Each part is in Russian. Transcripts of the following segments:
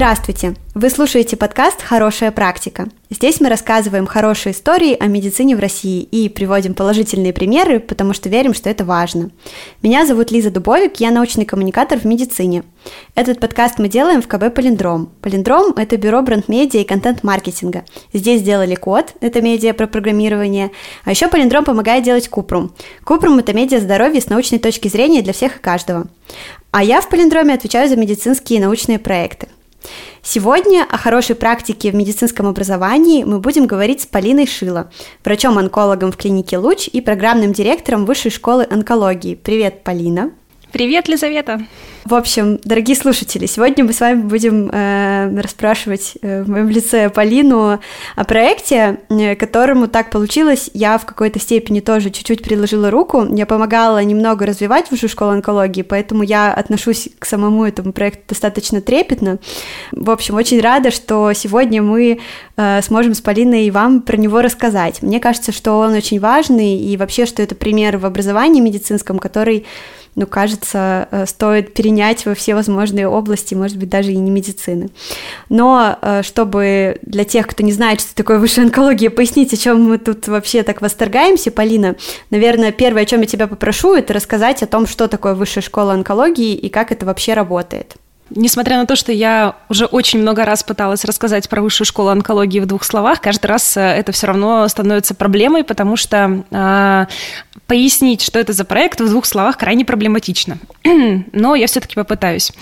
Здравствуйте! Вы слушаете подкаст «Хорошая практика». Здесь мы рассказываем хорошие истории о медицине в России и приводим положительные примеры, потому что верим, что это важно. Меня зовут Лиза Дубовик, я научный коммуникатор в медицине. Этот подкаст мы делаем в КБ «Полиндром». «Полиндром» — это бюро бренд-медиа и контент-маркетинга. Здесь сделали код, это медиа про программирование, а еще «Полиндром» помогает делать Купрум. Купрум — это медиа здоровья с научной точки зрения для всех и каждого. А я в «Полиндроме» отвечаю за медицинские и научные проекты – Сегодня о хорошей практике в медицинском образовании мы будем говорить с Полиной Шило, врачом-онкологом в клинике «Луч» и программным директором Высшей школы онкологии. Привет, Полина! Привет, Лизавета! В общем, дорогие слушатели, сегодня мы с вами будем э, расспрашивать э, в моем лице Полину о проекте, э, которому так получилось. Я в какой-то степени тоже чуть-чуть приложила руку. Я помогала немного развивать высшую школу онкологии, поэтому я отношусь к самому этому проекту достаточно трепетно. В общем, очень рада, что сегодня мы э, сможем с Полиной и вам про него рассказать. Мне кажется, что он очень важный и вообще, что это пример в образовании медицинском, который ну, кажется, э, стоит перенять во все возможные области, может быть, даже и не медицины. Но э, чтобы для тех, кто не знает, что такое высшая онкология, пояснить, о чем мы тут вообще так восторгаемся, Полина, наверное, первое, о чем я тебя попрошу, это рассказать о том, что такое высшая школа онкологии и как это вообще работает. Несмотря на то, что я уже очень много раз пыталась рассказать про высшую школу онкологии в двух словах, каждый раз э, это все равно становится проблемой, потому что э, пояснить, что это за проект в двух словах крайне проблематично. Но я все-таки попытаюсь.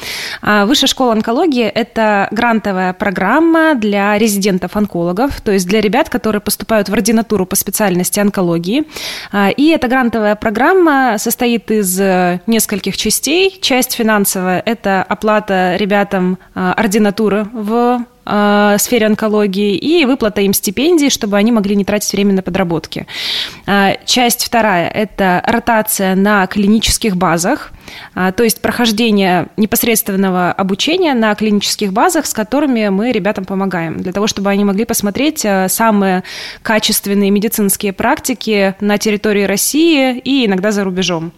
А, высшая школа онкологии – это грантовая программа для резидентов-онкологов, то есть для ребят, которые поступают в ординатуру по специальности онкологии. А, и эта грантовая программа состоит из э, нескольких частей. Часть финансовая – это оплата ребятам а, ординатуры в а, сфере онкологии и выплата им стипендий, чтобы они могли не тратить время на подработки. А, часть вторая – это ротация на клинических базах, то есть прохождение непосредственного обучения на клинических базах, с которыми мы ребятам помогаем, для того, чтобы они могли посмотреть самые качественные медицинские практики на территории России и иногда за рубежом.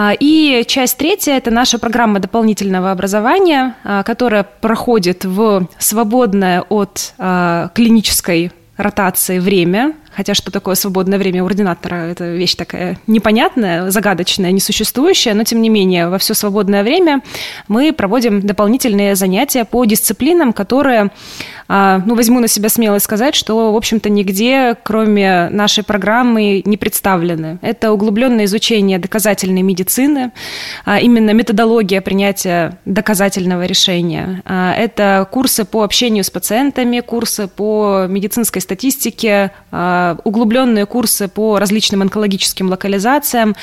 А, и часть третья – это наша программа дополнительного образования, а, которая проходит в свободное от а, клинической ротации время, хотя что такое свободное время ординатора, это вещь такая непонятная, загадочная, несуществующая, но тем не менее во все свободное время мы проводим дополнительные занятия по дисциплинам, которые а, ну, возьму на себя смелость сказать, что, в общем-то, нигде, кроме нашей программы, не представлены. Это углубленное изучение доказательной медицины, а, именно методология принятия доказательного решения. А, это курсы по общению с пациентами, курсы по медицинской статистике, углубленные курсы по различным онкологическим локализациям,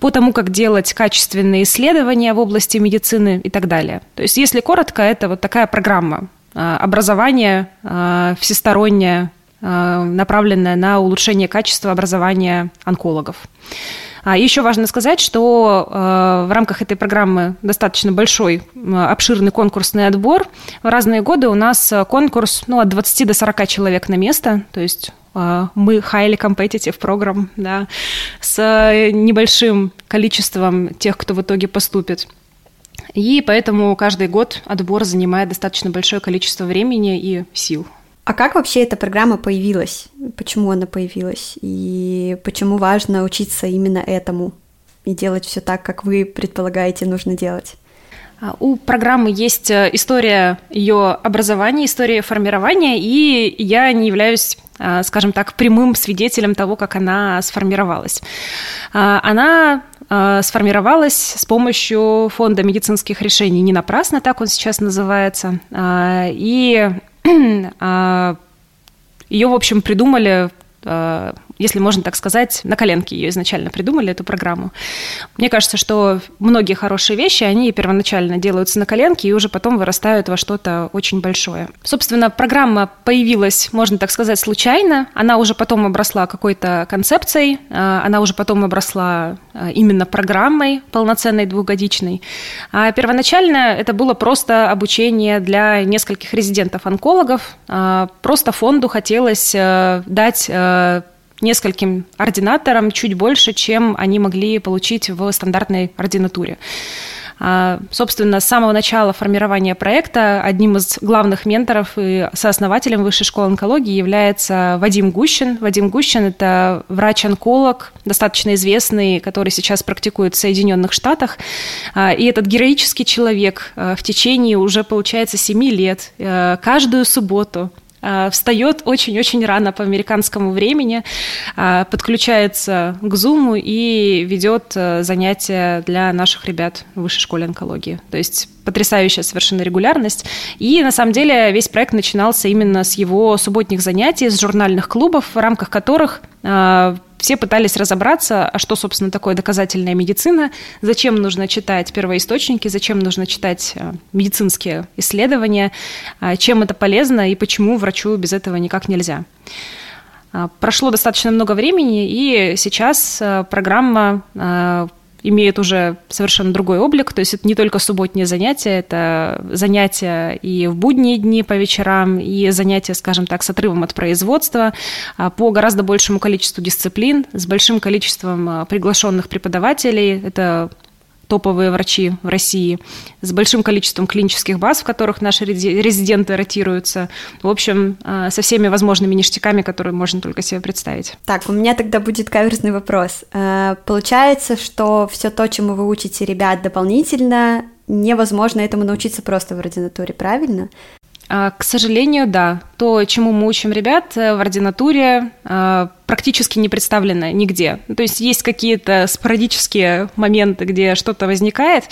по тому, как делать качественные исследования в области медицины и так далее. То есть, если коротко, это вот такая программа. Э, образование э, всестороннее, э, направленное на улучшение качества образования онкологов. А еще важно сказать, что в рамках этой программы достаточно большой, обширный конкурсный отбор. В разные годы у нас конкурс ну, от 20 до 40 человек на место, то есть мы highly competitive программ, да, с небольшим количеством тех, кто в итоге поступит. И поэтому каждый год отбор занимает достаточно большое количество времени и сил. А как вообще эта программа появилась? Почему она появилась? И почему важно учиться именно этому и делать все так, как вы предполагаете нужно делать? А, у программы есть э, история ее образования, история формирования, и я не являюсь, а, скажем так, прямым свидетелем того, как она сформировалась. А, она сформировалась с помощью фонда медицинских решений. Не напрасно так он сейчас называется. И ее, в общем, придумали если можно так сказать, на коленке ее изначально придумали, эту программу. Мне кажется, что многие хорошие вещи, они первоначально делаются на коленке и уже потом вырастают во что-то очень большое. Собственно, программа появилась, можно так сказать, случайно. Она уже потом обросла какой-то концепцией, а, она уже потом обросла а, именно программой полноценной двухгодичной. А первоначально это было просто обучение для нескольких резидентов-онкологов. А, просто фонду хотелось дать нескольким ординаторам чуть больше, чем они могли получить в стандартной ординатуре. А, собственно, с самого начала формирования проекта одним из главных менторов и сооснователем Высшей школы онкологии является Вадим Гущин. Вадим Гущин – это врач-онколог, достаточно известный, который сейчас практикует в Соединенных Штатах. А, и этот героический человек в течение уже, получается, семи лет каждую субботу встает очень-очень рано по американскому времени, э, подключается к Zoom и ведет э, занятия для наших ребят в высшей школе онкологии. То есть потрясающая совершенно регулярность. И на самом деле весь проект начинался именно с его субботних занятий, с журнальных клубов, в рамках которых все пытались разобраться, а что, собственно, такое доказательная медицина, зачем нужно читать первоисточники, зачем нужно читать э, медицинские исследования, э, чем это полезно и почему врачу без этого никак нельзя. Э, прошло достаточно много времени, и сейчас программа имеет уже совершенно другой облик. То есть это не только субботние занятия, это занятия и в будние дни по вечерам, и занятия, скажем так, с отрывом от производства а, по гораздо большему количеству дисциплин, с большим количеством а, приглашенных преподавателей. Это топовые врачи в России, с большим количеством клинических баз, в которых наши резиденты ротируются. В общем, а, со всеми возможными ништяками, которые можно только себе представить. Так, у меня тогда будет каверзный вопрос. А, получается, что все то, чему вы учите ребят дополнительно, невозможно этому научиться просто в ординатуре, правильно? А, к сожалению, да. То, чему мы учим ребят э, в ординатуре, а, практически не представлено нигде. То есть есть какие-то спорадические моменты, где что-то возникает,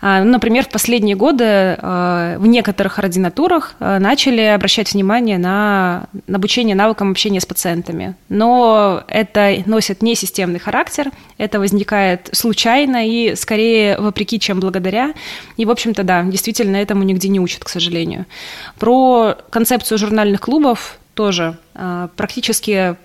например, в последние годы а, в некоторых ординатурах а, начали обращать внимание на обучение навыкам общения с пациентами. Но это носит не системный характер, это возникает случайно и скорее вопреки, чем благодаря. И, в общем-то, да, действительно этому нигде не учат, к сожалению. Про концепцию журнальных клубов тоже практически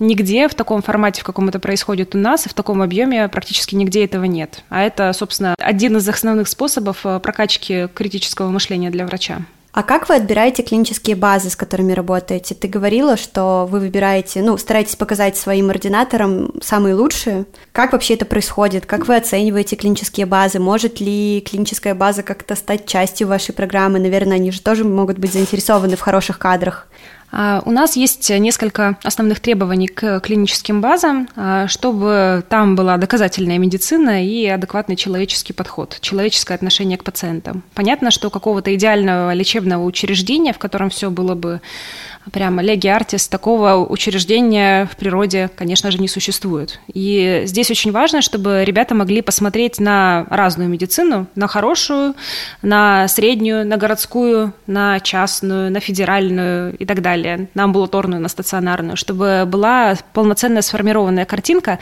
нигде в таком формате, в каком это происходит у нас, и в таком объеме практически нигде этого нет. А это, собственно, один из основных способов э, прокачки критического мышления для врача. А как вы отбираете клинические базы, с которыми работаете? Ты говорила, что вы выбираете, ну, стараетесь показать своим ординаторам самые лучшие. Как вообще это происходит? Как вы оцениваете клинические базы? Может ли клиническая база как-то стать частью вашей программы? Наверное, они же тоже могут быть заинтересованы в хороших кадрах. А, у нас есть несколько основных требований к клиническим базам, а, чтобы там была доказательная медицина и адекватный человеческий подход, человеческое отношение к пациентам. Понятно, что какого-то идеального лечебного учреждения, в котором все было бы прямо леги артис, такого учреждения в природе, конечно же, не существует. И здесь очень важно, чтобы ребята могли посмотреть на разную медицину, на хорошую, на среднюю, на городскую, на частную, на федеральную и так далее, на амбулаторную, на стационарную, чтобы была полноценная сформированная картинка,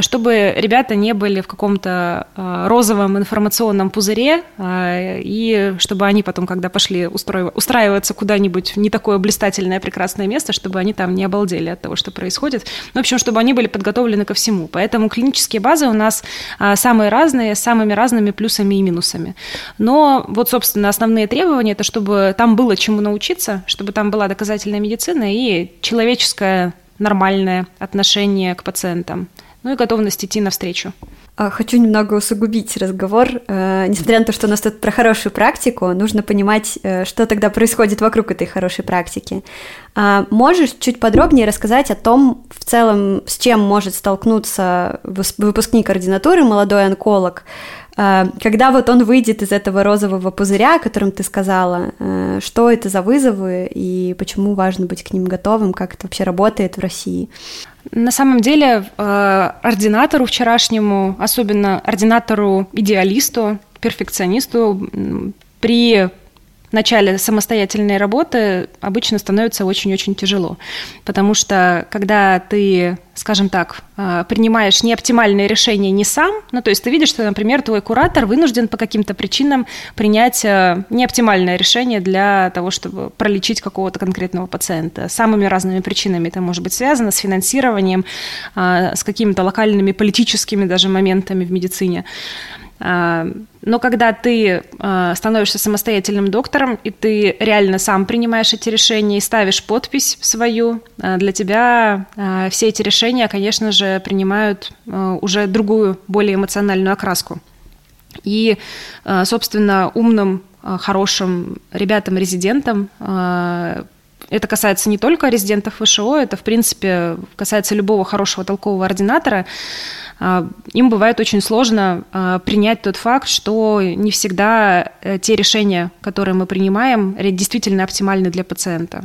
чтобы ребята не были в каком-то а, розовом информационном пузыре, а, и чтобы они потом, когда пошли устраиваться куда-нибудь в не такое блистательное прекрасное место, чтобы они там не обалдели от того, что происходит. Ну, в общем, чтобы они были подготовлены ко всему. Поэтому клинические базы у нас а, самые разные, с самыми разными плюсами и минусами. Но вот, собственно, основные требования – это чтобы там было чему научиться, чтобы там была доказательная медицина и человеческое нормальное отношение к пациентам, ну и готовность идти навстречу. А, хочу немного усугубить разговор. Э, несмотря на то, что у нас тут про хорошую практику, нужно понимать, э, что тогда происходит вокруг этой хорошей практики. А, можешь чуть подробнее рассказать о том, в целом, с чем может столкнуться выпускник ординатуры, молодой онколог, когда вот он выйдет из этого розового пузыря, о котором ты сказала, что это за вызовы и почему важно быть к ним готовым, как это вообще работает в России? На самом деле, э, ординатору вчерашнему, особенно ординатору-идеалисту, перфекционисту, при начале самостоятельной работы обычно становится очень-очень тяжело. Потому что когда ты, скажем так, а, принимаешь неоптимальное решение не сам, ну то есть ты видишь, что, например, твой куратор вынужден по каким-то причинам принять а, неоптимальное решение для того, чтобы пролечить какого-то конкретного пациента. Самыми разными причинами это может быть связано с финансированием, а, с какими-то локальными политическими даже моментами в медицине. А, но когда ты а, становишься самостоятельным доктором, и ты реально сам принимаешь эти решения и ставишь подпись свою, а, для тебя все эти решения, конечно же, принимают уже другую, более эмоциональную окраску. И, собственно, умным, хорошим ребятам-резидентам это касается не только резидентов ВШО, это, в принципе, касается любого хорошего толкового ординатора. А, им бывает очень сложно а, принять тот факт, что не всегда э, те решения, которые мы принимаем, действительно оптимальны для пациента.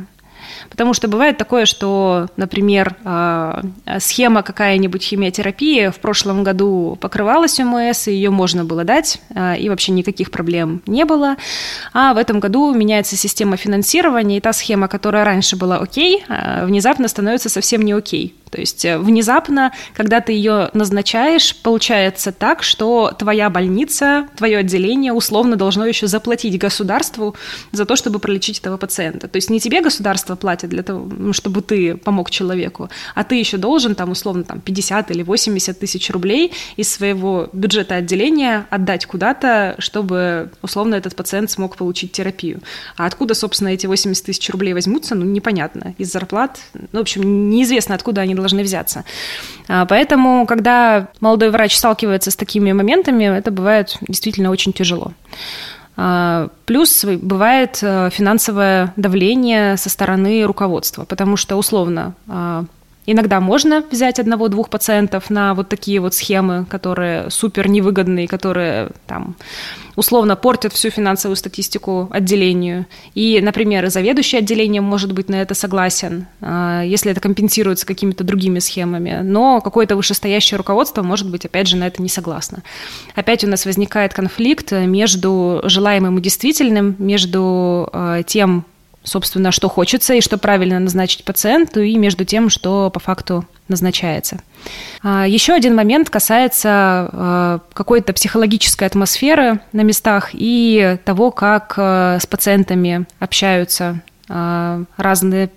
Потому что бывает такое, что, например, а, схема какая-нибудь химиотерапии в прошлом году покрывалась ОМС, и ее можно было дать, и вообще никаких проблем не было. А в этом году меняется система финансирования, и та схема, которая раньше была окей, внезапно становится совсем не окей. То есть э, внезапно, когда ты ее назначаешь, получается так, что твоя больница, твое отделение условно должно еще заплатить государству за то, чтобы пролечить этого пациента. То есть не тебе государство платит для того, чтобы ты помог человеку, а ты еще должен там условно там 50 или 80 тысяч рублей из своего бюджета отделения отдать куда-то, чтобы условно этот пациент смог получить терапию. А откуда, собственно, эти 80 тысяч рублей возьмутся, ну непонятно. Из зарплат, ну, в общем, неизвестно, откуда они должны взяться. А, поэтому, когда молодой врач сталкивается с такими моментами, это бывает действительно очень тяжело. А, плюс бывает э, финансовое давление со стороны руководства, потому что условно а, Иногда можно взять одного-двух пациентов на вот такие вот схемы, которые супер невыгодные, которые там условно портят всю финансовую статистику отделению. И, например, заведующий отделением может быть на это согласен, а, если это компенсируется какими-то другими схемами. Но какое-то вышестоящее руководство может быть, опять же, на это не согласно. Опять у нас возникает конфликт между желаемым и действительным, между а, тем, собственно, что хочется и что правильно назначить пациенту, и между тем, что по факту назначается. А, Еще один момент касается а, какой-то психологической атмосферы на местах и того, как а, с пациентами общаются разные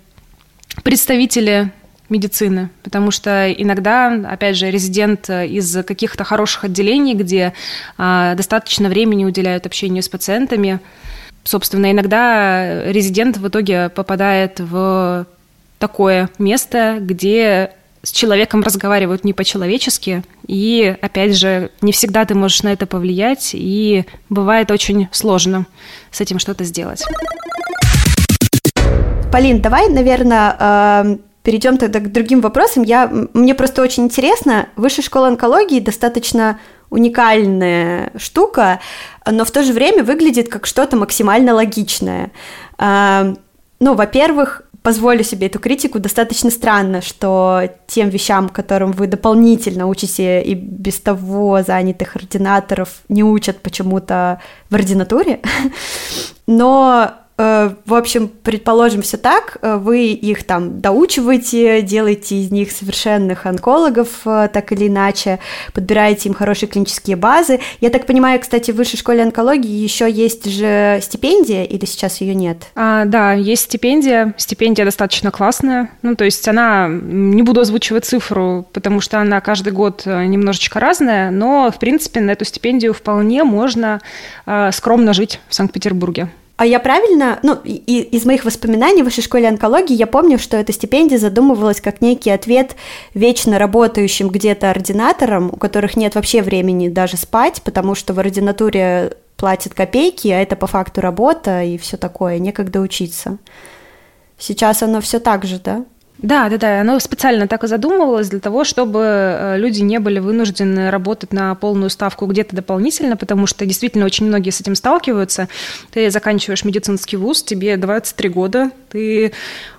представители медицины, потому что иногда, опять же, резидент из каких-то хороших отделений, где достаточно времени уделяют общению с пациентами, собственно, иногда резидент в итоге попадает в такое место, где с человеком разговаривают не по-человечески, и, опять же, не всегда ты можешь на это повлиять, и бывает очень сложно с этим что-то сделать. Полин, давай, наверное, э, перейдем тогда к другим вопросам. Я, мне просто очень интересно, Высшая школа онкологии достаточно уникальная штука, но в то же время выглядит как что-то максимально логичное. А, ну, во-первых, позволю себе эту критику, достаточно странно, что тем вещам, которым вы дополнительно учите и без того занятых ординаторов, не учат почему-то в ординатуре. Но в общем, предположим, все так, э, вы их там доучиваете, делаете из них совершенных онкологов, э, так или иначе, подбираете им хорошие клинические базы. Я так понимаю, кстати, в высшей школе онкологии еще есть же стипендия, или сейчас ее нет? А, да, есть стипендия. Стипендия достаточно классная. Ну, то есть она, не буду озвучивать цифру, потому что она каждый год немножечко разная, но, в принципе, на эту стипендию вполне можно э, скромно жить в Санкт-Петербурге. А я правильно, ну, и, из моих воспоминаний в высшей школе онкологии я помню, что эта стипендия задумывалась как некий ответ вечно работающим где-то ординаторам, у которых нет вообще времени даже спать, потому что в ординатуре платят копейки, а это по факту работа и все такое, некогда учиться. Сейчас оно все так же, да? Да, да, да. Оно специально так и задумывалось для того, чтобы э, люди не были вынуждены работать на полную ставку где-то дополнительно, потому что действительно очень многие с этим сталкиваются. Ты заканчиваешь медицинский вуз, тебе 23 года, ты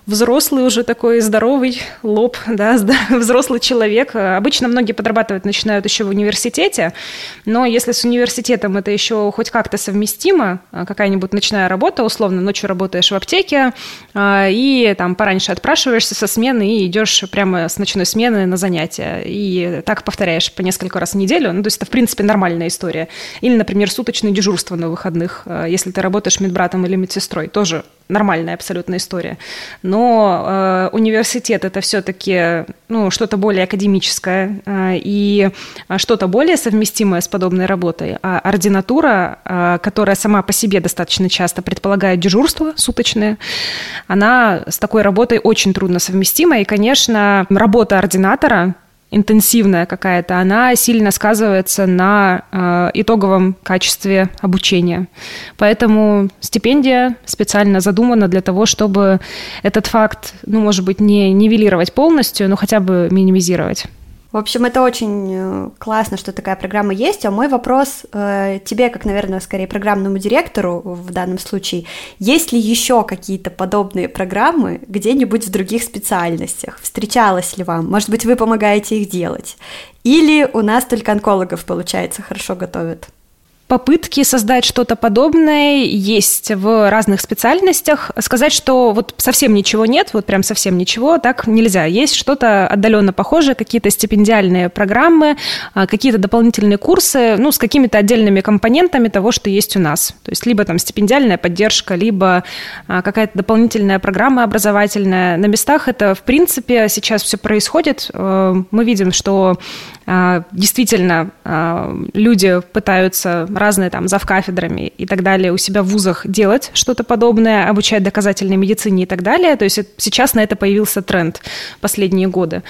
взрослый уже такой здоровый лоб, да, взрослый человек. Обычно многие подрабатывать начинают еще в университете, но если с университетом это еще хоть как-то совместимо, а, какая-нибудь ночная работа, условно, ночью работаешь в аптеке а, и там пораньше отпрашиваешься со смены и идешь прямо с ночной смены на занятия. И так повторяешь по несколько раз в неделю. Ну, то есть это, в принципе, нормальная история. Или, например, суточное дежурство на выходных, а, если ты работаешь медбратом или медсестрой. Тоже нормальная абсолютная история. Но э, университет это все-таки ну, что-то более академическое э, и что-то более совместимое с подобной работой. А ординатура, э, которая сама по себе достаточно часто предполагает дежурство суточное, она с такой работой очень трудно совместима. И, конечно, работа ординатора интенсивная какая-то, она сильно сказывается на э, итоговом качестве обучения. Поэтому стипендия специально задумана для того, чтобы этот факт, ну, может быть, не нивелировать полностью, но хотя бы минимизировать. В общем, это очень э, классно, что такая программа есть. А мой вопрос э, тебе, как, наверное, скорее программному директору в данном случае, есть ли еще какие-то подобные программы где-нибудь в других специальностях? Встречалась ли вам? Может быть, вы помогаете их делать? Или у нас только онкологов, получается, хорошо готовят? Попытки создать что-то подобное есть в разных специальностях. Сказать, что вот совсем ничего нет, вот прям совсем ничего, так нельзя. Есть что-то отдаленно похожее, какие-то стипендиальные программы, а, какие-то дополнительные курсы, ну, с какими-то отдельными компонентами того, что есть у нас. То есть либо там стипендиальная поддержка, либо а, какая-то дополнительная программа образовательная. На местах это, в принципе, сейчас все происходит. Э, мы видим, что действительно люди пытаются разные там завкафедрами и так далее у себя в вузах делать что-то подобное, обучать доказательной медицине и так далее. То есть сейчас на это появился тренд последние годы.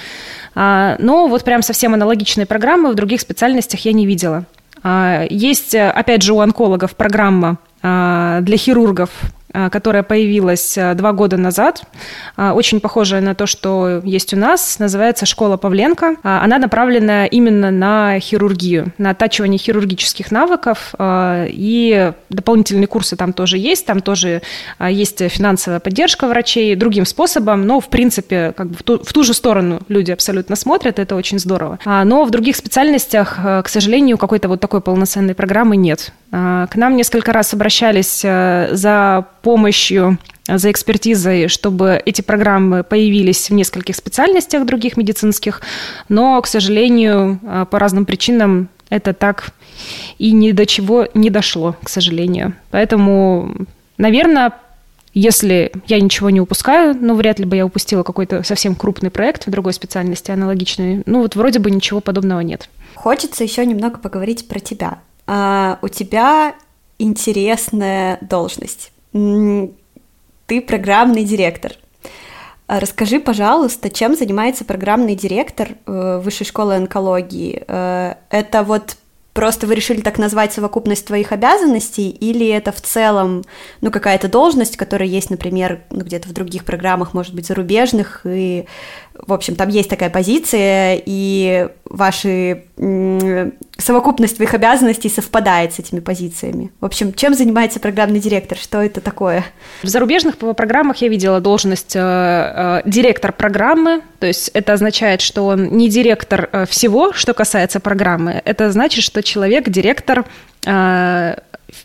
А, но вот прям совсем аналогичные программы в других специальностях я не видела. А, есть, опять же, у онкологов программа а, для хирургов, а, которая появилась а, два года назад, а, очень похожая на то, что есть у нас, называется «Школа Павленко». Она направлена именно на хирургию, на оттачивание хирургических навыков, и дополнительные курсы там тоже есть, там тоже есть финансовая поддержка врачей другим способом, но, в принципе, как бы в ту, в ту же сторону люди абсолютно смотрят, это очень здорово. Но в других специальностях, к сожалению, какой-то вот такой полноценной программы нет. К нам несколько раз обращались за помощью э, за экспертизой, чтобы эти программы появились в нескольких специальностях других медицинских, но, к сожалению, э, по разным причинам это так и ни до чего не дошло, к сожалению. Поэтому, наверное, если я ничего не упускаю, ну, вряд ли бы я упустила какой-то совсем крупный проект в другой специальности аналогичный. Ну, вот вроде бы ничего подобного нет. Хочется еще немного поговорить про тебя. А, у тебя интересная должность ты программный директор. А расскажи, пожалуйста, чем занимается программный директор э, Высшей школы онкологии? Э, это вот просто вы решили так назвать совокупность твоих обязанностей, или это в целом, ну, какая-то должность, которая есть, например, где-то в других программах, может быть, зарубежных, и в общем, там есть такая позиция, и ваши совокупность твоих обязанностей совпадает с этими позициями. В общем, чем занимается программный директор? Что это такое? В зарубежных программах я видела должность э, э, директор программы, то есть это означает, что он не директор э, всего, что касается программы, это значит, что человек директор э,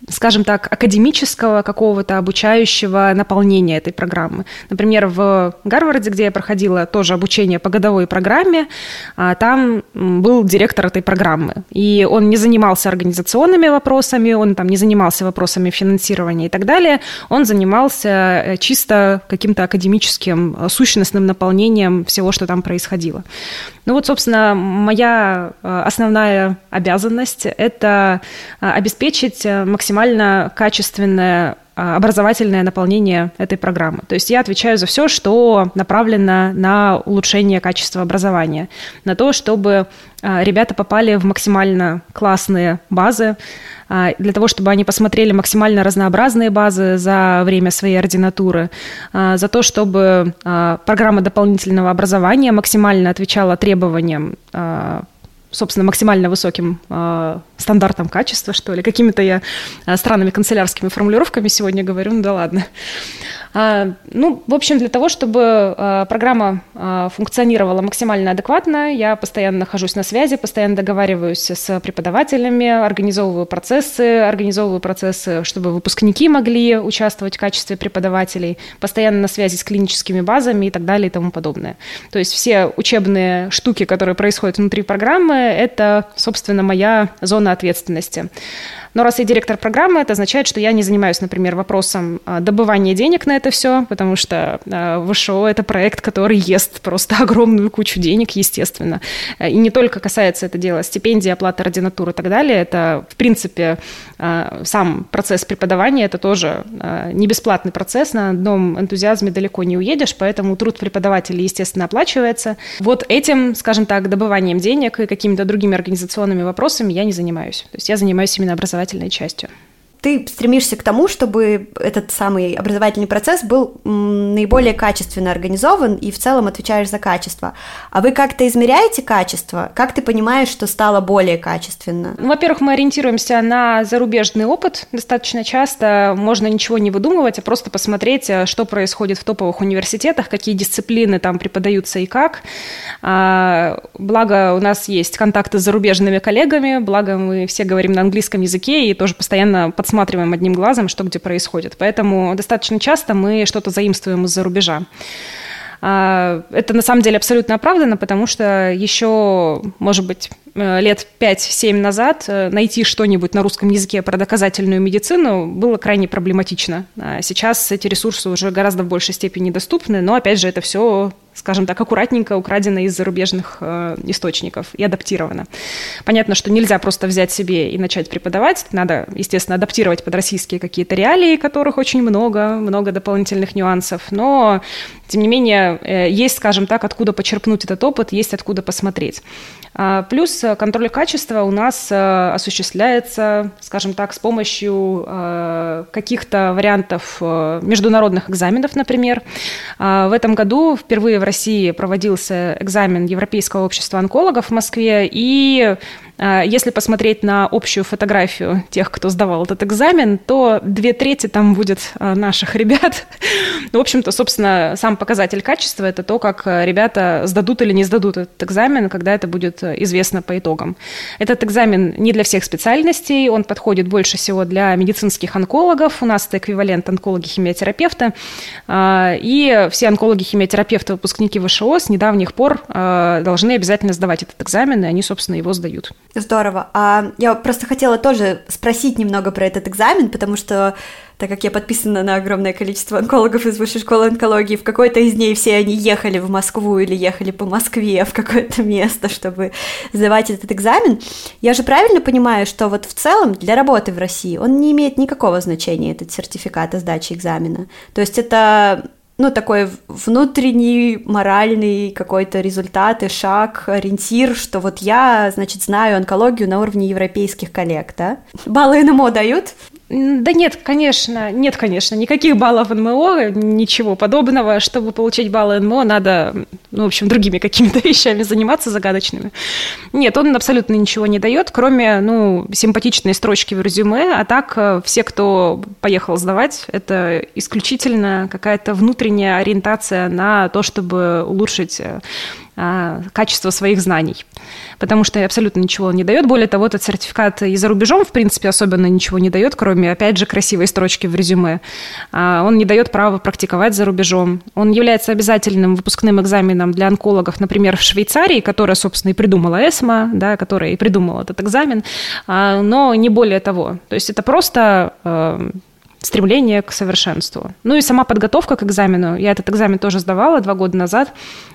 скажем так, академического какого-то обучающего наполнения этой программы. Например, в Гарварде, где я проходила тоже обучение по годовой программе, а, там был директор этой программы. И он не занимался организационными вопросами, он там не занимался вопросами финансирования и так далее. Он занимался э, чисто каким-то академическим, э, сущностным наполнением всего, что там происходило. Ну вот, собственно, моя э, основная обязанность – это обеспечить максимально качественное а, образовательное наполнение этой программы. То есть я отвечаю за все, что направлено на улучшение качества образования, на то, чтобы а, ребята попали в максимально классные базы, а, для того, чтобы они посмотрели максимально разнообразные базы за время своей ординатуры, за то, чтобы программа дополнительного образования максимально отвечала требованиям собственно, максимально высоким э, стандартам качества, что ли. Какими-то я э, странными канцелярскими формулировками сегодня говорю, ну да ладно. А, ну, в общем, для того, чтобы а, программа а, функционировала максимально адекватно, я постоянно нахожусь на связи, постоянно договариваюсь с преподавателями, организовываю процессы, организовываю процессы, чтобы выпускники могли участвовать в качестве преподавателей, постоянно на связи с клиническими базами и так далее и тому подобное. То есть все учебные штуки, которые происходят внутри программы, это, собственно, моя зона ответственности. Но раз я директор программы, это означает, что я не занимаюсь, например, вопросом а, добывания денег на это все, потому что а, ВШО — это проект, который ест просто огромную кучу денег, естественно. И не только касается это дела стипендии, оплаты ординатуры и так далее, это, в принципе, а, сам процесс преподавания, это тоже не бесплатный процесс, на одном энтузиазме далеко не уедешь, поэтому труд преподавателя, естественно, оплачивается. Вот этим, скажем так, добыванием денег и какими-то другими организационными вопросами я не занимаюсь. То есть я занимаюсь именно образовательной частью ты стремишься к тому, чтобы этот самый образовательный процесс был наиболее качественно организован и в целом отвечаешь за качество. А вы как-то измеряете качество? Как ты понимаешь, что стало более качественно? Ну, во-первых, мы ориентируемся на зарубежный опыт. Достаточно часто можно ничего не выдумывать, а просто посмотреть, э, что происходит в топовых университетах, какие дисциплины там преподаются и как. А, благо, у нас есть контакты с зарубежными коллегами, благо мы все говорим на английском языке и тоже постоянно под подсматриваем одним глазом, что где происходит. Поэтому достаточно часто мы что-то заимствуем из-за рубежа. А, это на самом деле абсолютно оправдано, потому что еще, может быть, э, лет 5-7 назад э, найти что-нибудь на русском языке про доказательную медицину было крайне проблематично. А сейчас эти ресурсы уже гораздо в большей степени доступны, но, опять же, это все скажем так, аккуратненько украдено из зарубежных э, источников и адаптировано. Понятно, что нельзя просто взять себе и начать преподавать. Надо, естественно, адаптировать под российские какие-то реалии, которых очень много, много дополнительных нюансов. Но, тем не менее, э, есть, скажем так, откуда почерпнуть этот опыт, есть откуда посмотреть. А, плюс э, контроль качества у нас э, осуществляется, скажем так, с помощью э, каких-то вариантов международных экзаменов, например. А, в этом году впервые в России проводился экзамен Европейского общества онкологов в Москве, и если посмотреть на общую фотографию тех, кто сдавал этот экзамен, то две трети там будет а, наших ребят. В общем-то, собственно, сам показатель качества – это то, как ребята сдадут или не сдадут этот экзамен, когда это будет известно по итогам. Этот экзамен не для всех специальностей, он подходит больше всего для медицинских онкологов. У нас это эквивалент онкологи-химиотерапевта. А, и все онкологи-химиотерапевты, выпускники ВШО с недавних пор должны обязательно сдавать этот экзамен, и они, собственно, его сдают. Здорово. А я просто хотела тоже спросить немного про этот экзамен, потому что, так как я подписана на огромное количество онкологов из Высшей школы онкологии, в какой-то из дней все они ехали в Москву или ехали по Москве в какое-то место, чтобы сдавать этот экзамен. Я же правильно понимаю, что вот в целом для работы в России он не имеет никакого значения, этот сертификат о сдаче экзамена. То есть это ну, такой внутренний моральный какой-то результат и шаг, ориентир, что вот я, значит, знаю онкологию на уровне европейских коллег, да? Баллы НМО дают? Да нет, конечно, нет, конечно, никаких баллов НМО, ничего подобного. Чтобы получить баллы НМО, надо, ну, в общем, другими какими-то вещами заниматься загадочными. Нет, он абсолютно ничего не дает, кроме, ну, симпатичной строчки в резюме, а так э, все, кто поехал сдавать, это исключительно какая-то внутренняя ориентация на то, чтобы улучшить э, качество своих знаний, потому что абсолютно ничего не дает. Более того, этот сертификат и за рубежом, в принципе, особенно ничего не дает, кроме, опять же, красивой строчки в резюме. А, он не дает права практиковать за рубежом. Он является обязательным выпускным экзаменом для онкологов, например, в Швейцарии, которая, собственно, и придумала ЭСМА, да, которая и придумала этот экзамен, а, но не более того. То есть это просто стремление к совершенству. Ну и сама подготовка к экзамену. Я этот экзамен тоже сдавала два года назад.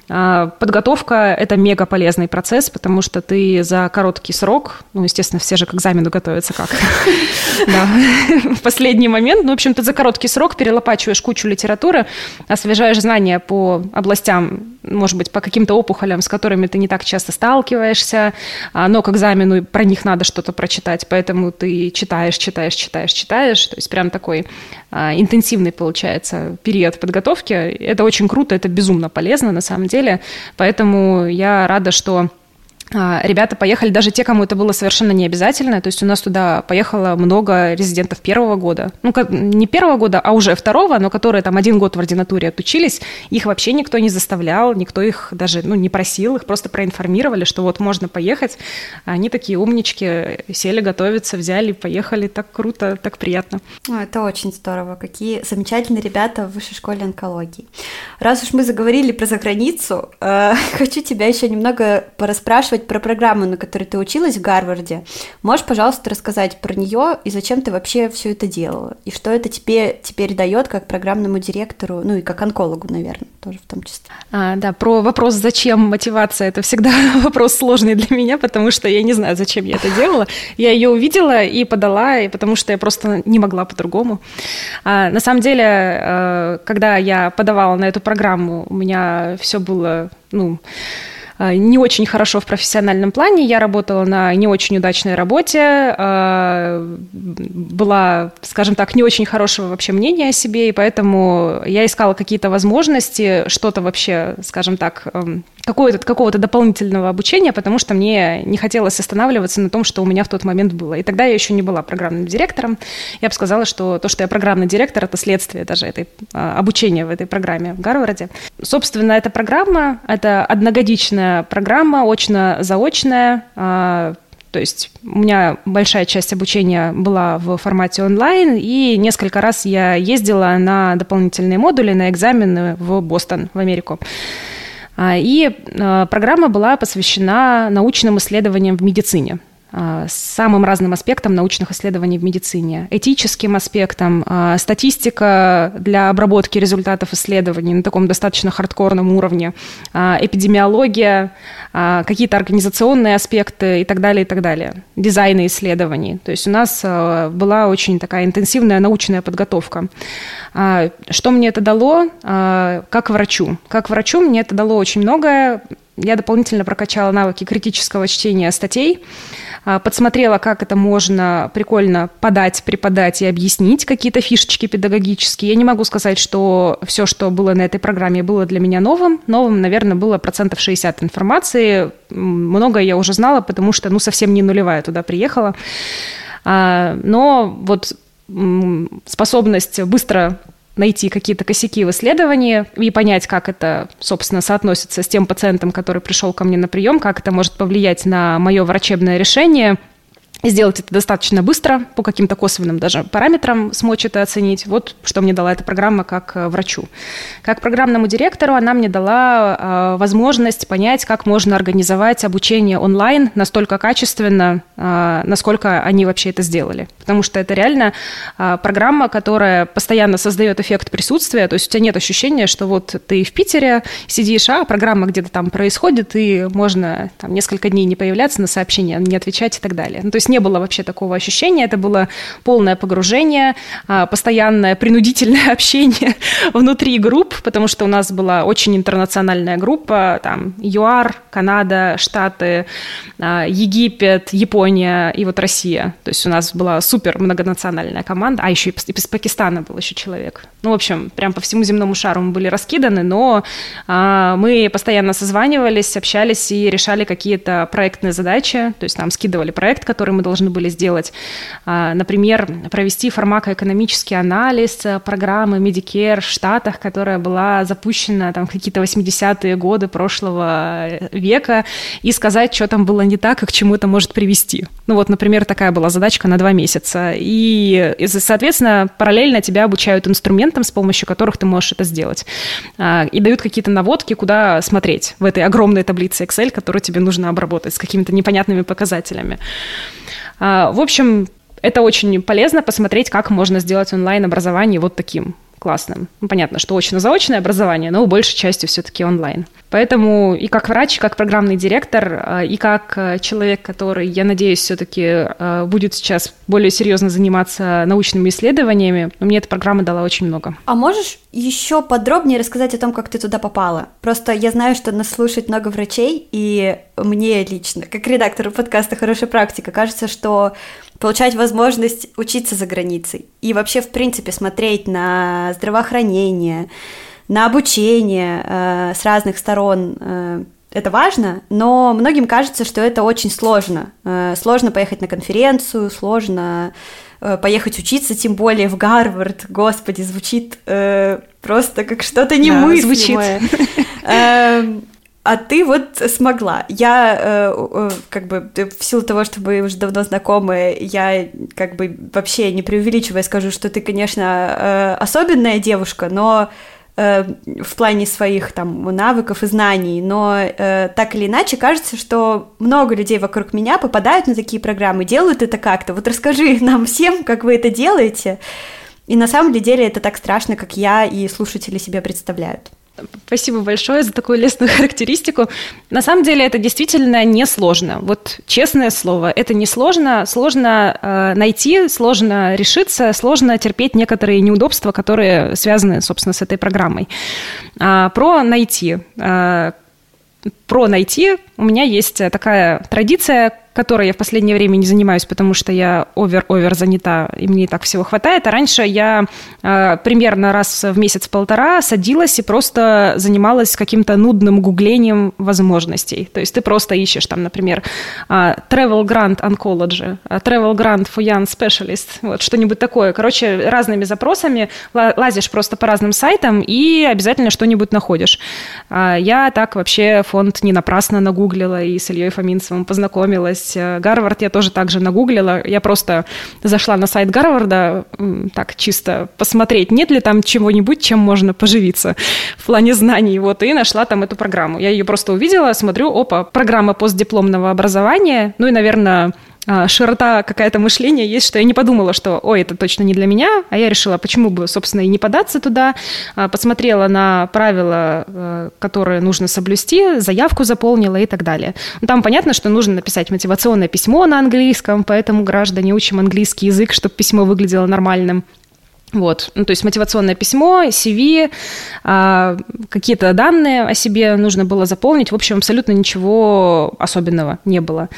А, подготовка – это мега полезный процесс, потому что ты за короткий срок, ну, естественно, все же к экзамену готовятся как в последний момент, ну, в общем, ты за короткий срок перелопачиваешь кучу литературы, освежаешь знания по областям, может быть, по каким-то опухолям, с которыми ты не так часто сталкиваешься, а, но к экзамену про них надо что-то прочитать, поэтому ты читаешь, читаешь, читаешь, читаешь, то есть прям такой а, интенсивный получается период подготовки. Это очень круто, это безумно полезно на самом деле. Поэтому я рада, что ребята поехали, даже те, кому это было совершенно не обязательно. То есть у нас туда поехало много резидентов первого года. Ну, не первого года, а уже второго, но которые там один год в ординатуре отучились. Их вообще никто не заставлял, никто их даже ну, не просил, их просто проинформировали, что вот можно поехать. Они такие умнички, сели готовиться, взяли, поехали. Так круто, так приятно. это очень здорово. Какие замечательные ребята в высшей школе онкологии. Раз уж мы заговорили про заграницу, э, хочу тебя еще немного порасспрашивать спрашивать про программу, на которой ты училась в Гарварде. Можешь, пожалуйста, рассказать про нее и зачем ты вообще все это делала? И что это тебе теперь дает как программному директору, ну и как онкологу, наверное, тоже в том числе? А, да, про вопрос, зачем мотивация, это всегда вопрос сложный для меня, потому что я не знаю, зачем я это делала. Я ее увидела и подала, и потому что я просто не могла по-другому. А, на самом деле, э, когда я подавала на эту программу, у меня все было, ну, не очень хорошо в профессиональном плане. Я работала на не очень удачной работе, а, была, скажем так, не очень хорошего вообще мнения о себе, и поэтому я искала какие-то возможности, что-то вообще, скажем так, эм, какого-то, какого-то дополнительного обучения, потому что мне не хотелось останавливаться на том, что у меня в тот момент было. И тогда я еще не была программным директором. Я бы сказала, что то, что я программный директор, это следствие даже этой, а, обучения в этой программе в Гарварде. Собственно, эта программа, это одногодичная программа, очно-заочная, а, то есть у меня большая часть обучения была в формате онлайн, и несколько раз я ездила на дополнительные модули, на экзамены в Бостон, в Америку. А, и а, программа была посвящена научным исследованиям в медицине а, самым разным аспектам научных исследований в медицине. Этическим аспектам, статистика для обработки результатов исследований на таком достаточно хардкорном уровне, эпидемиология, какие-то организационные аспекты и так далее, и так далее. Дизайны исследований. То есть у нас была очень такая интенсивная научная подготовка. А, что мне это дало а, как врачу? Как врачу мне это дало очень многое. Я дополнительно прокачала навыки критического чтения статей, а, подсмотрела, как это можно прикольно подать, преподать и объяснить какие-то фишечки педагогические. Я не могу сказать, что все, что было на этой программе, было для меня новым. Новым, наверное, было процентов 60 информации. Многое я уже знала, потому что, ну, совсем не нулевая туда приехала. Но вот способность быстро найти какие-то косяки в исследовании и понять, как это, собственно, соотносится с тем пациентом, который пришел ко мне на прием, как это может повлиять на мое врачебное решение – сделать это достаточно быстро, по каким-то косвенным даже параметрам смочь это оценить. Вот что мне дала эта программа как э, врачу. Как программному директору она мне дала э, возможность понять, как можно организовать обучение онлайн настолько качественно, э, насколько они вообще это сделали. Потому что это реально э, программа, которая постоянно создает эффект присутствия, то есть у тебя нет ощущения, что вот ты в Питере сидишь, а программа где-то там происходит, и можно там несколько дней не появляться на сообщения, не отвечать и так далее. Ну, то есть не было вообще такого ощущения, это было полное погружение, а, постоянное принудительное общение внутри групп, потому что у нас была очень интернациональная группа, там ЮАР, Канада, Штаты, а, Египет, Япония и вот Россия. То есть у нас была супер многонациональная команда, а еще и из Пакистана был еще человек. Ну, в общем, прям по всему земному шару мы были раскиданы, но а, мы постоянно созванивались, общались и решали какие-то проектные задачи, то есть нам скидывали проект, который мы должны были сделать. А, например, провести фармакоэкономический анализ э, программы Medicare в Штатах, которая была запущена там какие-то 80-е годы прошлого э, века, и сказать, что там было не так и к чему это может привести. Ну вот, например, такая была задачка на два месяца. И, соответственно, параллельно тебя обучают инструментам, с помощью которых ты можешь это сделать. А, и дают какие-то наводки, куда смотреть в этой огромной таблице Excel, которую тебе нужно обработать с какими-то непонятными показателями. А, в общем, это очень полезно посмотреть, как можно сделать онлайн-образование вот таким классным. Ну, понятно, что очно-заочное образование, но большей частью все-таки онлайн. Поэтому и как врач, и как программный директор, а, и как а, человек, который, я надеюсь, все-таки будет сейчас более серьезно заниматься научными исследованиями, мне эта программа дала очень много. А можешь еще подробнее рассказать о том, как ты туда попала? Просто я знаю, что нас слушает много врачей, и мне лично, как редактору подкаста «Хорошая практика», кажется, что получать возможность учиться за границей и вообще, в принципе, смотреть на здравоохранение, на обучение э, с разных сторон. Э, это важно, но многим кажется, что это очень сложно. Э, сложно поехать на конференцию, сложно поехать учиться, тем более в Гарвард. Господи, звучит э, просто как что-то немыслимое. Да, звучит. А ты вот смогла. Я, э, э, как бы, в силу того, что мы уже давно знакомы, я, как бы, вообще не преувеличивая скажу, что ты, конечно, э, особенная девушка, но э, в плане своих там навыков и знаний, но э, так или иначе кажется, что много людей вокруг меня попадают на такие программы, делают это как-то. Вот расскажи нам всем, как вы это делаете. И на самом деле это так страшно, как я и слушатели себе представляют. Спасибо большое за такую лестную характеристику. На самом деле это действительно несложно. Вот честное слово, это несложно. Сложно э, найти, сложно решиться, сложно терпеть некоторые неудобства, которые связаны, собственно, с этой программой. А, про найти. А, про найти у меня есть такая традиция, которой я в последнее время не занимаюсь, потому что я овер-овер занята, и мне и так всего хватает. А раньше я э, примерно раз в месяц-полтора садилась и просто занималась каким-то нудным гуглением возможностей. То есть ты просто ищешь там, например, э, Travel Grant Oncology, э, Travel Grant for Young Specialist, вот что-нибудь такое. Короче, разными запросами лазишь просто по разным сайтам и обязательно что-нибудь находишь. Э, я так вообще фонд не напрасно нагуглила и с Ильей Фоминцевым познакомилась есть э, Гарвард я тоже также нагуглила. Я просто зашла на сайт Гарварда, так чисто посмотреть, нет ли там чего-нибудь, чем можно поживиться в плане знаний. Вот, и нашла там эту программу. Я ее просто увидела, смотрю, опа, программа постдипломного образования. Ну и, наверное, широта какая-то мышления есть, что я не подумала, что, ой, это точно не для меня, а я решила, почему бы, собственно, и не податься туда, а, посмотрела на правила, э, которые нужно соблюсти, заявку заполнила и так далее. Ну, там понятно, что нужно написать мотивационное письмо на английском, поэтому граждане учим английский язык, чтобы письмо выглядело нормальным. Вот, ну, то есть мотивационное письмо, CV, а, какие-то данные о себе нужно было заполнить. В общем, абсолютно ничего особенного не было.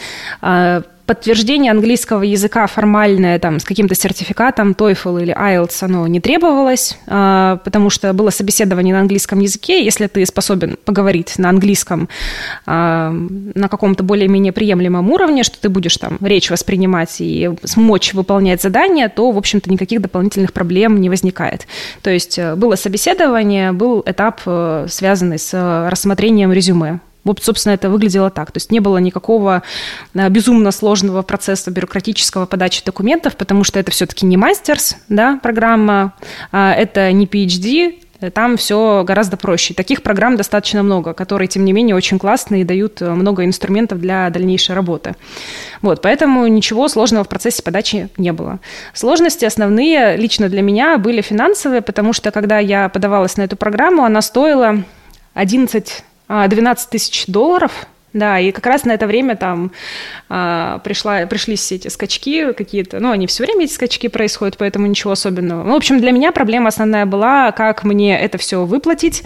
Подтверждение английского языка формальное там с каким-то сертификатом TOEFL или IELTS оно не требовалось, а, потому что было собеседование на английском языке. Если ты способен поговорить на английском а, на каком-то более-менее приемлемом уровне, что ты будешь там речь воспринимать и смочь выполнять задания, то, в общем-то, никаких дополнительных проблем не возникает. То есть э, было собеседование, был этап, э, связанный с э, рассмотрением резюме. Вот, собственно, это выглядело так. То есть не было никакого а, безумно сложного процесса бюрократического подачи документов, потому что это все-таки не мастерс, да, программа, а, это не PhD, там все гораздо проще. Таких программ достаточно много, которые, тем не менее, очень классные и дают э, много инструментов для дальнейшей работы. Вот, поэтому ничего сложного в процессе подачи не было. Сложности основные лично для меня были финансовые, потому что когда я подавалась на эту программу, она стоила 11 12 а, тысяч долларов, да, и как раз на это время там а, пришла, пришли все эти скачки какие-то, ну, они все время эти скачки происходят, поэтому ничего особенного. Ну, в общем, для меня проблема основная была, как мне это все выплатить,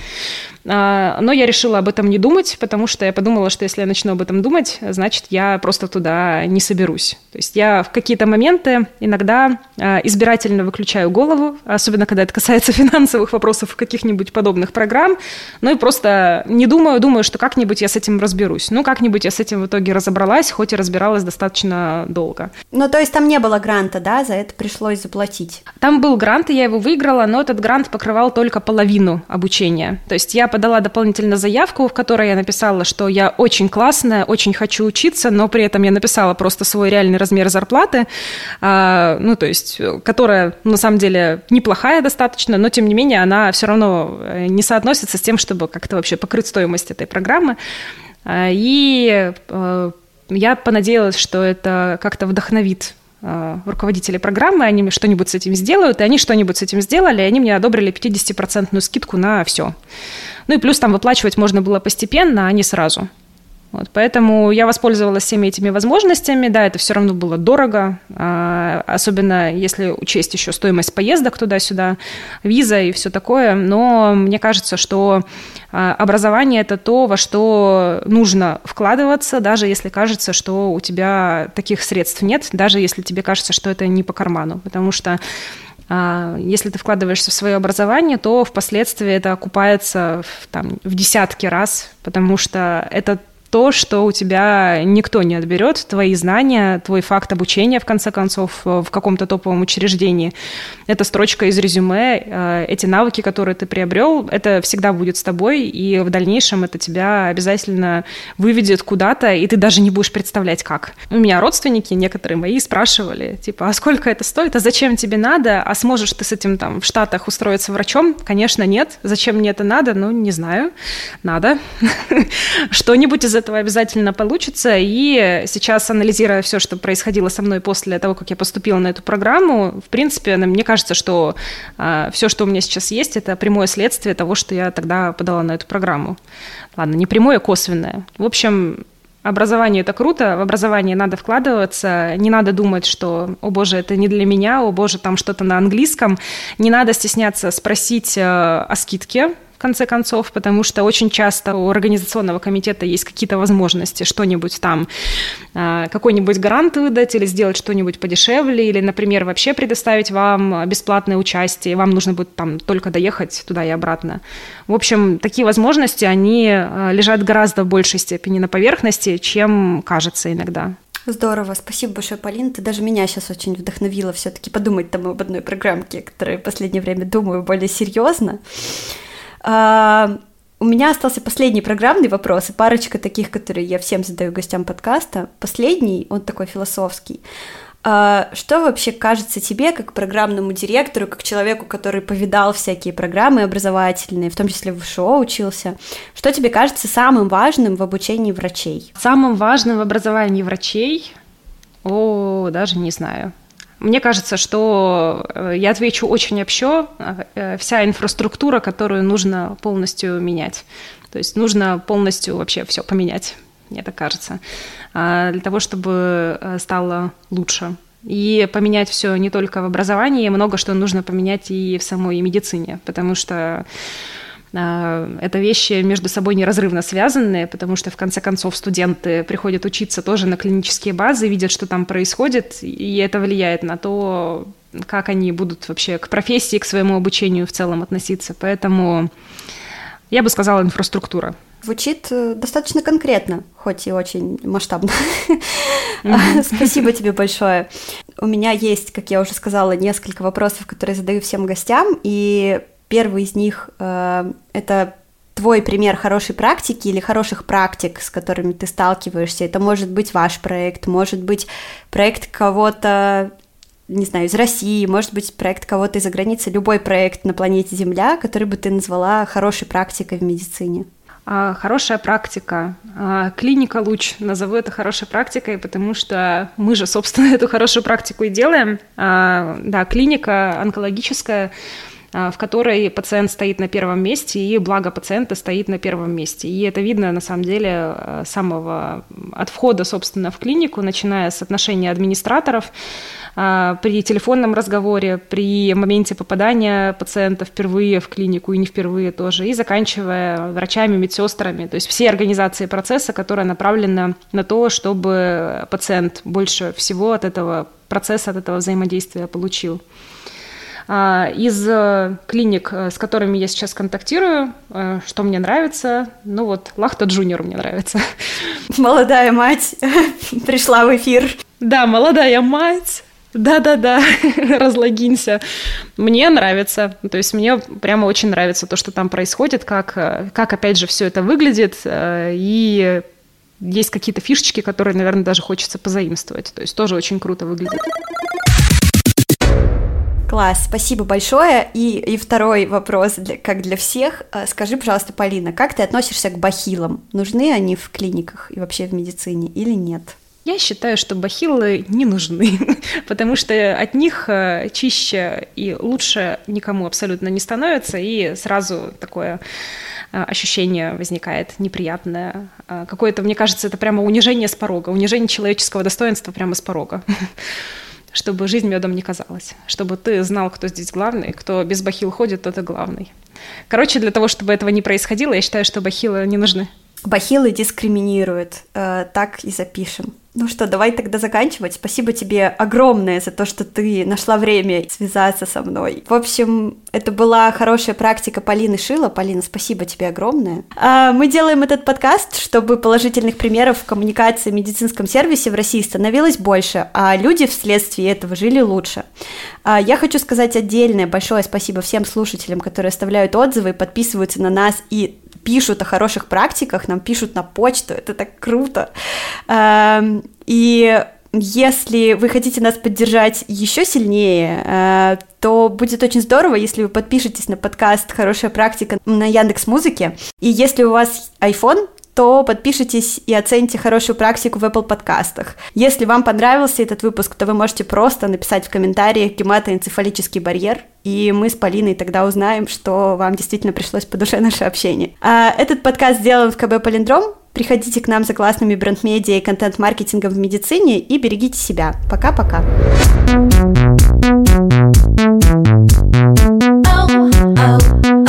но я решила об этом не думать, потому что я подумала, что если я начну об этом думать, значит, я просто туда не соберусь. То есть я в какие-то моменты иногда а, избирательно выключаю голову, особенно когда это касается финансовых вопросов каких-нибудь подобных программ, ну и просто не думаю, думаю, что как-нибудь я с этим разберусь. Ну, как-нибудь я с этим в итоге разобралась, хоть и разбиралась достаточно долго. Ну, то есть там не было гранта, да, за это пришлось заплатить? Там был грант, и я его выиграла, но этот грант покрывал только половину обучения. То есть я подала дополнительно заявку, в которой я написала, что я очень классная, очень хочу учиться, но при этом я написала просто свой реальный размер зарплаты, а, ну, то есть, которая на самом деле неплохая достаточно, но тем не менее она все равно э, не соотносится с тем, чтобы как-то вообще покрыть стоимость этой программы. А, и э, я понадеялась, что это как-то вдохновит руководители программы, они что-нибудь с этим сделают, и они что-нибудь с этим сделали, и они мне одобрили 50% скидку на все. Ну и плюс там выплачивать можно было постепенно, а не сразу. Вот, поэтому я воспользовалась всеми этими возможностями. Да, это все равно было дорого, а, особенно если учесть еще стоимость поездок туда-сюда, виза и все такое. Но мне кажется, что образование это то, во что нужно вкладываться, даже если кажется, что у тебя таких средств нет, даже если тебе кажется, что это не по карману. Потому что а, если ты вкладываешься в свое образование, то впоследствии это окупается в, там, в десятки раз, потому что это то, что у тебя никто не отберет, твои знания, твой факт обучения, в конце концов, в каком-то топовом учреждении. Это строчка из резюме, э, эти навыки, которые ты приобрел, это всегда будет с тобой, и в дальнейшем это тебя обязательно выведет куда-то, и ты даже не будешь представлять, как. У меня родственники, некоторые мои, спрашивали, типа, а сколько это стоит, а зачем тебе надо, а сможешь ты с этим там в Штатах устроиться врачом? Конечно, нет. Зачем мне это надо? Ну, не знаю. Надо. Что-нибудь из этого обязательно получится. И сейчас, анализируя все, что происходило со мной после того, как я поступила на эту программу, в принципе, мне кажется, что а, все, что у меня сейчас есть, это прямое следствие того, что я тогда подала на эту программу. Ладно, не прямое, а косвенное. В общем, Образование это круто, в образование надо вкладываться, не надо думать, что, о боже, это не для меня, о боже, там что-то на английском. Не надо стесняться спросить э, о скидке, конце концов, потому что очень часто у организационного комитета есть какие-то возможности что-нибудь там, а, какой-нибудь грант выдать или сделать что-нибудь подешевле, или, например, вообще предоставить вам бесплатное участие, вам нужно будет там только доехать туда и обратно. В общем, такие возможности, они а, лежат гораздо в большей степени на поверхности, чем кажется иногда. Здорово, спасибо большое, Полин. Ты даже меня сейчас очень вдохновила все-таки подумать там об одной программке, которой в последнее время думаю более серьезно. А, у меня остался последний программный вопрос, и парочка таких, которые я всем задаю гостям подкаста. Последний, он такой философский. А, что вообще кажется тебе, как программному директору, как человеку, который повидал всякие программы образовательные, в том числе в ШО учился, что тебе кажется самым важным в обучении врачей? Самым важным в образовании врачей? О, даже не знаю. Мне кажется, что э, я отвечу очень общо. Э, вся инфраструктура, которую нужно полностью менять. То есть нужно полностью вообще все поменять, мне так кажется, а, для того, чтобы э, стало лучше. И поменять все не только в образовании, много что нужно поменять и в самой медицине, потому что это вещи между собой неразрывно связанные, потому что в конце концов студенты приходят учиться тоже на клинические базы, видят, что там происходит, и это влияет на то, как они будут вообще к профессии, к своему обучению в целом относиться. Поэтому я бы сказала инфраструктура. Звучит э, достаточно конкретно, хоть и очень масштабно. Спасибо тебе большое. У меня есть, как я уже сказала, несколько вопросов, которые задаю всем гостям, и Первый из них э, это твой пример хорошей практики или хороших практик, с которыми ты сталкиваешься. Это может быть ваш проект, может быть проект кого-то, не знаю, из России, может быть проект кого-то из-за границы, любой проект на планете Земля, который бы ты назвала хорошей практикой в медицине. А, хорошая практика. А, клиника Луч. Назову это хорошей практикой, потому что мы же, собственно, эту хорошую практику и делаем. А, да, клиника онкологическая в которой пациент стоит на первом месте, и благо пациента стоит на первом месте. И это видно, на самом деле, а, самого от входа, собственно, в клинику, начиная с отношения администраторов, а, при телефонном разговоре, при моменте попадания пациента впервые в клинику и не впервые тоже, и заканчивая врачами, медсестрами, то есть все организации процесса, которая направлена на то, чтобы пациент больше всего от этого процесса, от этого взаимодействия получил. А, из э, клиник, э, с которыми я сейчас контактирую, э, что мне нравится, ну вот Лахта Джуниор мне нравится. Молодая мать пришла в эфир. Да, молодая мать. Да-да-да, разлогинься. Мне нравится. То есть мне прямо очень нравится то, что там происходит, как, как опять же, все это выглядит. И есть какие-то фишечки, которые, наверное, даже хочется позаимствовать. То есть тоже очень круто выглядит. Класс, спасибо большое. И, и второй вопрос, для, как для всех. А, скажи, пожалуйста, Полина, как ты относишься к бахилам? Нужны они в клиниках и вообще в медицине или нет? Я считаю, что бахилы не нужны, потому что от них э, чище и лучше никому абсолютно не становится, и сразу такое э, ощущение возникает неприятное. Э, какое-то, мне кажется, это прямо унижение с порога, унижение человеческого достоинства прямо с порога. чтобы жизнь медом не казалась, чтобы ты знал, кто здесь главный, кто без бахил ходит, тот и главный. Короче, для того, чтобы этого не происходило, я считаю, что бахилы не нужны. Бахилы дискриминируют, э, так и запишем. Ну что, давай тогда заканчивать. Спасибо тебе огромное за то, что ты нашла время связаться со мной. В общем, это была хорошая практика Полины Шила. Полина, спасибо тебе огромное. А, мы делаем этот подкаст, чтобы положительных примеров в коммуникации в медицинском сервисе в России становилось больше, а люди вследствие этого жили лучше. А, я хочу сказать отдельное большое спасибо всем слушателям, которые оставляют отзывы, подписываются на нас и пишут о хороших практиках, нам пишут на почту, это так круто. Эм, и если вы хотите нас поддержать еще сильнее, э, то будет очень здорово, если вы подпишетесь на подкаст «Хорошая практика» на Яндекс Музыке. И если у вас iPhone, то подпишитесь и оцените хорошую практику в Apple подкастах. Если вам понравился этот выпуск, то вы можете просто написать в комментариях гематоэнцефалический барьер, и мы с Полиной тогда узнаем, что вам действительно пришлось по душе наше общение. А этот подкаст сделан в КБ «Полиндром». Приходите к нам за классными бренд-медиа и контент-маркетингом в медицине и берегите себя. Пока-пока. Oh, oh. oh.